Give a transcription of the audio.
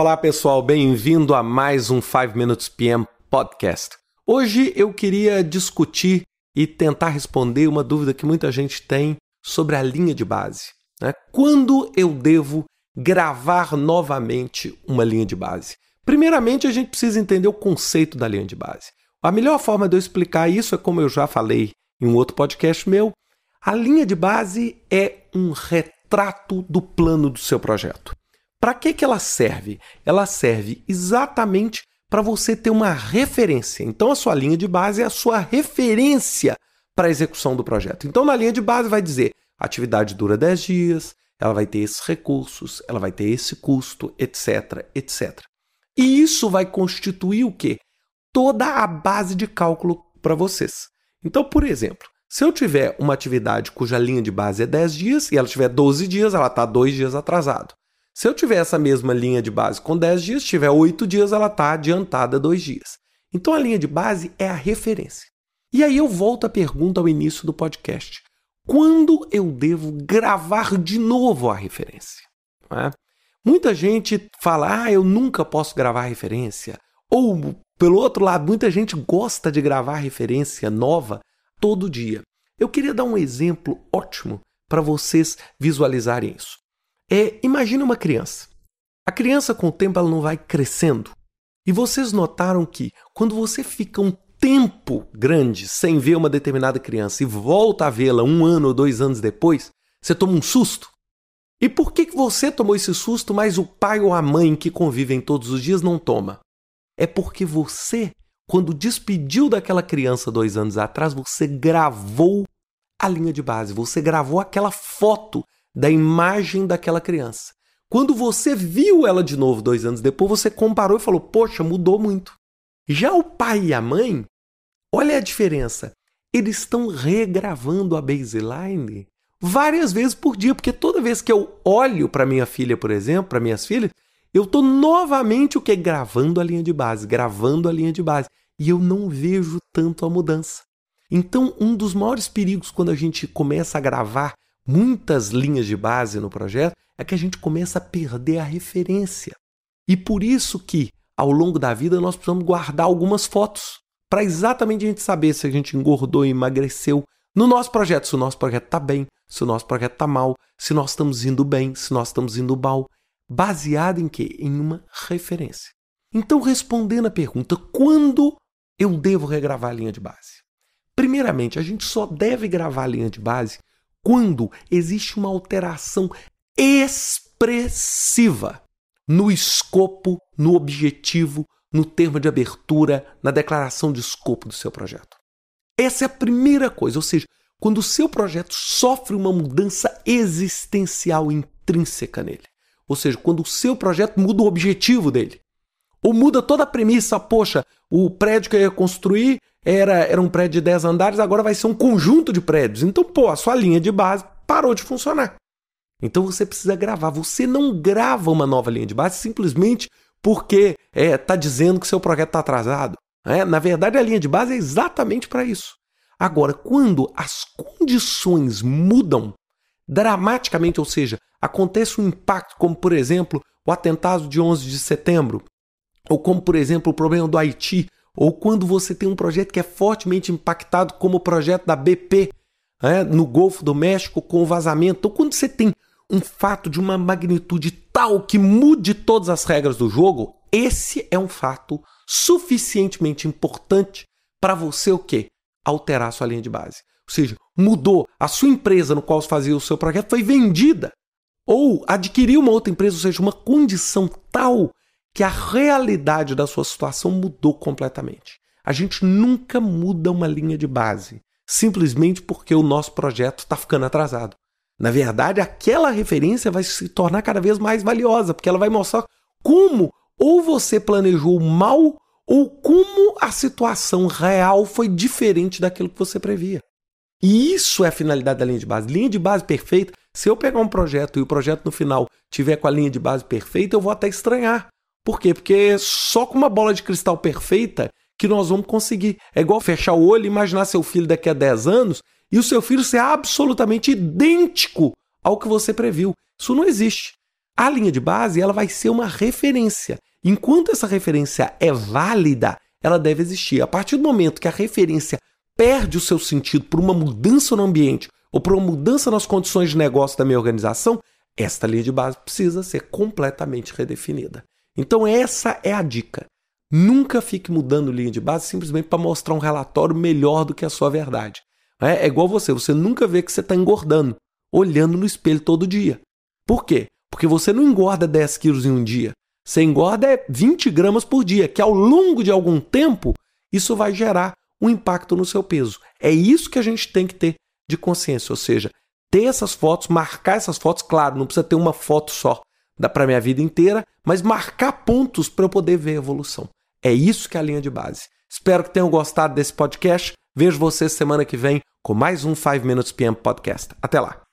Olá pessoal, bem-vindo a mais um 5 Minutes PM Podcast. Hoje eu queria discutir e tentar responder uma dúvida que muita gente tem sobre a linha de base. Né? Quando eu devo gravar novamente uma linha de base? Primeiramente, a gente precisa entender o conceito da linha de base. A melhor forma de eu explicar isso é como eu já falei em um outro podcast meu. A linha de base é um retrato do plano do seu projeto. Para que, que ela serve? Ela serve exatamente para você ter uma referência. Então, a sua linha de base é a sua referência para a execução do projeto. Então, na linha de base, vai dizer: a atividade dura 10 dias, ela vai ter esses recursos, ela vai ter esse custo, etc, etc. E isso vai constituir o quê? Toda a base de cálculo para vocês. Então, por exemplo, se eu tiver uma atividade cuja linha de base é 10 dias e ela tiver 12 dias, ela está 2 dias atrasado. Se eu tiver essa mesma linha de base com 10 dias, tiver 8 dias, ela está adiantada 2 dias. Então a linha de base é a referência. E aí eu volto à pergunta ao início do podcast. Quando eu devo gravar de novo a referência? É? Muita gente fala, ah, eu nunca posso gravar referência. Ou, pelo outro lado, muita gente gosta de gravar referência nova todo dia. Eu queria dar um exemplo ótimo para vocês visualizarem isso. É, imagine uma criança. A criança, com o tempo, ela não vai crescendo. E vocês notaram que quando você fica um tempo grande sem ver uma determinada criança e volta a vê-la um ano ou dois anos depois, você toma um susto. E por que você tomou esse susto, mas o pai ou a mãe que convivem todos os dias não toma? É porque você, quando despediu daquela criança dois anos atrás, você gravou a linha de base, você gravou aquela foto da imagem daquela criança. Quando você viu ela de novo dois anos depois, você comparou e falou: Poxa, mudou muito. Já o pai e a mãe, olha a diferença. Eles estão regravando a baseline várias vezes por dia, porque toda vez que eu olho para minha filha, por exemplo, para minhas filhas, eu estou novamente o que gravando a linha de base, gravando a linha de base, e eu não vejo tanto a mudança. Então, um dos maiores perigos quando a gente começa a gravar muitas linhas de base no projeto, é que a gente começa a perder a referência. E por isso que, ao longo da vida, nós precisamos guardar algumas fotos para exatamente a gente saber se a gente engordou emagreceu no nosso projeto, se o nosso projeto está bem, se o nosso projeto está mal, se nós estamos indo bem, se nós estamos indo mal, baseado em quê? Em uma referência. Então, respondendo a pergunta, quando eu devo regravar a linha de base? Primeiramente, a gente só deve gravar a linha de base quando existe uma alteração expressiva no escopo, no objetivo, no termo de abertura, na declaração de escopo do seu projeto. Essa é a primeira coisa, ou seja, quando o seu projeto sofre uma mudança existencial intrínseca nele. Ou seja, quando o seu projeto muda o objetivo dele. Ou muda toda a premissa, poxa, o prédio que eu ia construir era, era um prédio de 10 andares, agora vai ser um conjunto de prédios. Então, pô, a sua linha de base parou de funcionar. Então você precisa gravar. Você não grava uma nova linha de base simplesmente porque está é, tá dizendo que seu projeto está atrasado. É, na verdade, a linha de base é exatamente para isso. Agora, quando as condições mudam dramaticamente, ou seja, acontece um impacto, como por exemplo o atentado de 11 de setembro, ou como por exemplo o problema do Haiti, ou quando você tem um projeto que é fortemente impactado, como o projeto da BP é, no Golfo do México com o vazamento, ou quando você tem um fato de uma magnitude tal que mude todas as regras do jogo, esse é um fato suficientemente importante para você o quê? Alterar a sua linha de base. Ou seja, mudou a sua empresa no qual você fazia o seu projeto foi vendida ou adquiriu uma outra empresa, ou seja, uma condição tal que a realidade da sua situação mudou completamente. A gente nunca muda uma linha de base simplesmente porque o nosso projeto está ficando atrasado. Na verdade, aquela referência vai se tornar cada vez mais valiosa, porque ela vai mostrar como ou você planejou mal ou como a situação real foi diferente daquilo que você previa. E isso é a finalidade da linha de base. Linha de base perfeita. Se eu pegar um projeto e o projeto no final tiver com a linha de base perfeita, eu vou até estranhar. Por quê? Porque só com uma bola de cristal perfeita que nós vamos conseguir. É igual fechar o olho e imaginar seu filho daqui a 10 anos e o seu filho ser absolutamente idêntico ao que você previu. Isso não existe. A linha de base ela vai ser uma referência. Enquanto essa referência é válida, ela deve existir. A partir do momento que a referência perde o seu sentido por uma mudança no ambiente ou por uma mudança nas condições de negócio da minha organização, esta linha de base precisa ser completamente redefinida. Então, essa é a dica. Nunca fique mudando linha de base simplesmente para mostrar um relatório melhor do que a sua verdade. É, é igual você, você nunca vê que você está engordando, olhando no espelho todo dia. Por quê? Porque você não engorda 10 quilos em um dia. Você engorda 20 é gramas por dia, que ao longo de algum tempo, isso vai gerar um impacto no seu peso. É isso que a gente tem que ter de consciência, ou seja, ter essas fotos, marcar essas fotos, claro, não precisa ter uma foto só, dá para minha vida inteira, mas marcar pontos para eu poder ver a evolução. É isso que é a linha de base. Espero que tenham gostado desse podcast. Vejo vocês semana que vem com mais um 5 Minutes PM Podcast. Até lá.